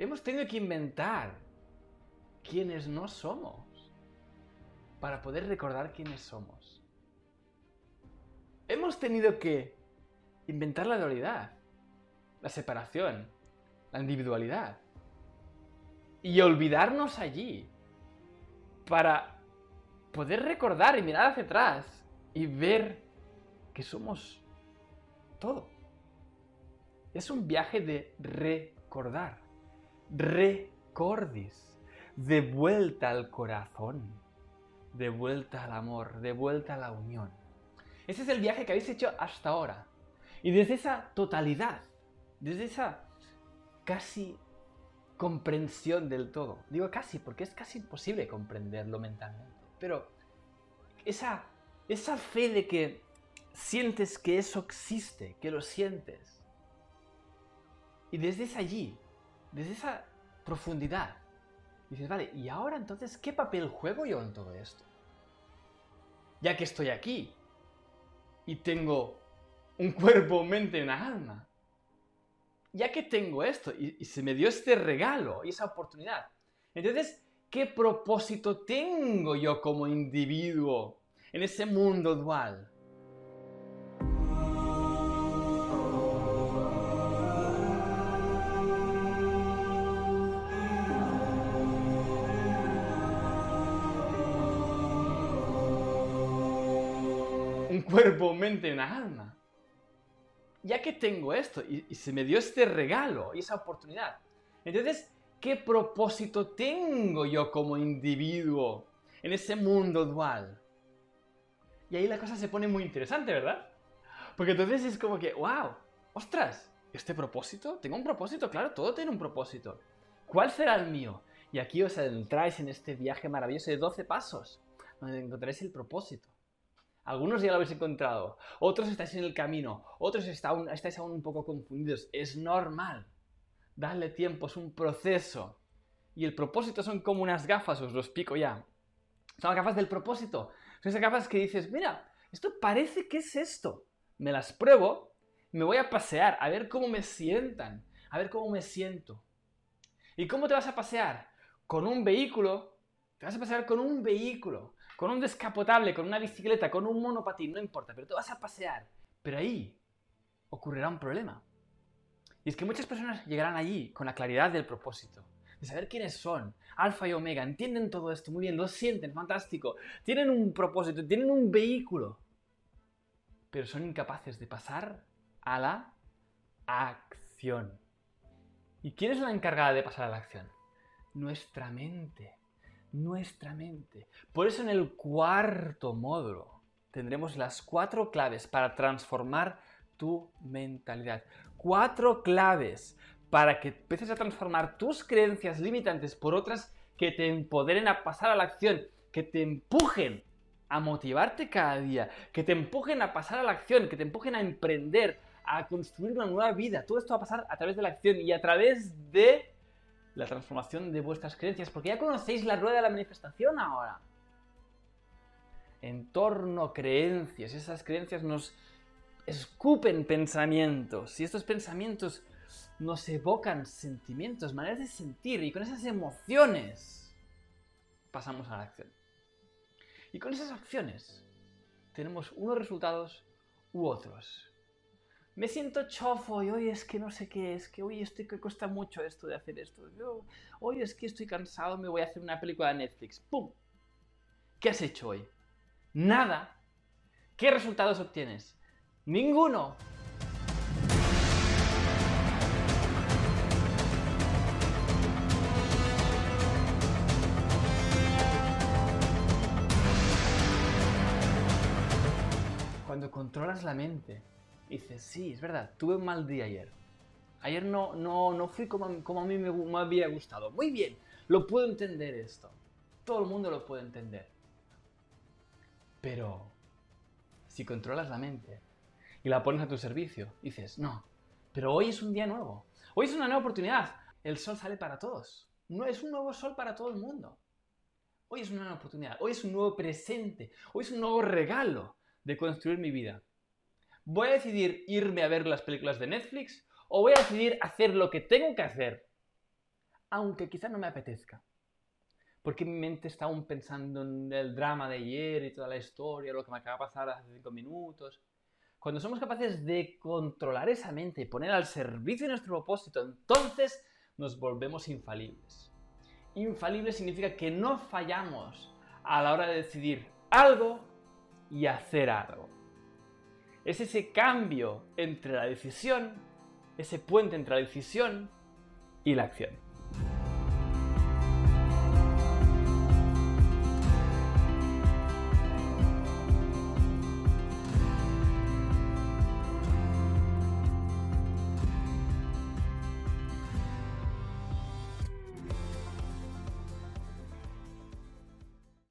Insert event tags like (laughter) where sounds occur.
hemos tenido que inventar quienes no somos para poder recordar quiénes somos. Hemos tenido que inventar la dualidad, la separación, la individualidad y olvidarnos allí para poder recordar y mirar hacia atrás y ver que somos todo. Es un viaje de recordar. Recordis. De vuelta al corazón. De vuelta al amor. De vuelta a la unión. Ese es el viaje que habéis hecho hasta ahora. Y desde esa totalidad, desde esa casi comprensión del todo. Digo casi porque es casi imposible comprenderlo mentalmente. Pero esa, esa fe de que sientes que eso existe, que lo sientes. Y desde allí, desde esa profundidad, dices, vale, ¿y ahora entonces qué papel juego yo en todo esto? Ya que estoy aquí y tengo un cuerpo, mente y una alma. Ya que tengo esto y, y se me dio este regalo y esa oportunidad. Entonces, ¿qué propósito tengo yo como individuo en ese mundo dual? (laughs) cuerpo, mente y una alma. Ya que tengo esto y, y, se me dio este regalo y esa oportunidad, entonces, ¿qué propósito tengo yo como individuo en ese mundo dual? Y ahí la cosa se pone muy interesante, ¿verdad? Porque entonces es como que, wow, ostras, ¿este propósito? Tengo un propósito, claro, todo tiene un propósito. ¿Cuál será el mío? Y aquí os adentráis en este viaje maravilloso de 12 pasos, donde encontraréis el propósito. Algunos ya lo habéis encontrado, otros estáis en el camino, otros estáis aún un poco confundidos. Es normal. Dadle tiempo, es un proceso. Y el propósito son como unas gafas, os lo explico ya. Son las gafas del propósito. Son esas gafas que dices, mira, esto parece que es esto. Me las pruebo, me voy a pasear, a ver cómo me sientan, a ver cómo me siento. ¿Y cómo te vas a pasear? Con un vehículo. Te vas a pasear con un vehículo con un descapotable, con una bicicleta, con un monopatín, no importa, pero te vas a pasear. Pero ahí ocurrirá un problema. Y es que muchas personas llegarán allí con la claridad del propósito, de saber quiénes son, alfa y omega, entienden todo esto muy bien, lo sienten, fantástico, tienen un propósito, tienen un vehículo, pero son incapaces de pasar a la acción. ¿Y quién es la encargada de pasar a la acción? Nuestra mente nuestra mente. Por eso en el cuarto módulo tendremos las cuatro claves para transformar tu mentalidad. Cuatro claves para que empieces a transformar tus creencias limitantes por otras que te empoderen a pasar a la acción, que te empujen a motivarte cada día, que te empujen a pasar a la acción, que te empujen a emprender, a construir una nueva vida. Todo esto va a pasar a través de la acción y a través de la transformación de vuestras creencias, porque ya conocéis la rueda de la manifestación ahora. Entorno creencias, esas creencias nos escupen pensamientos y estos pensamientos nos evocan sentimientos, maneras de sentir y con esas emociones pasamos a la acción. Y con esas acciones tenemos unos resultados u otros me siento chofo y hoy es que no sé qué, es que hoy estoy que cuesta mucho esto de hacer esto. Hoy es que estoy cansado, me voy a hacer una película de Netflix. ¡Pum! ¿Qué has hecho hoy? Nada. ¿Qué resultados obtienes? Ninguno. Cuando controlas la mente, y dices, sí, es verdad, tuve un mal día ayer. Ayer no, no, no fui como, como a mí me, me había gustado. Muy bien, lo puedo entender esto. Todo el mundo lo puede entender. Pero si controlas la mente y la pones a tu servicio, dices, no, pero hoy es un día nuevo. Hoy es una nueva oportunidad. El sol sale para todos. No es un nuevo sol para todo el mundo. Hoy es una nueva oportunidad. Hoy es un nuevo presente. Hoy es un nuevo regalo de construir mi vida. ¿Voy a decidir irme a ver las películas de Netflix o voy a decidir hacer lo que tengo que hacer? aunque quizás no me apetezca. Porque mi mente está aún pensando en el drama de ayer y toda la historia, lo que me acaba de pasar hace cinco minutos. Cuando somos capaces de controlar esa mente y poner al servicio de nuestro propósito, entonces nos volvemos infalibles. Infalible significa que no fallamos a la hora de decidir algo y hacer algo. Es ese cambio entre la decisión, ese puente entre la decisión y la acción.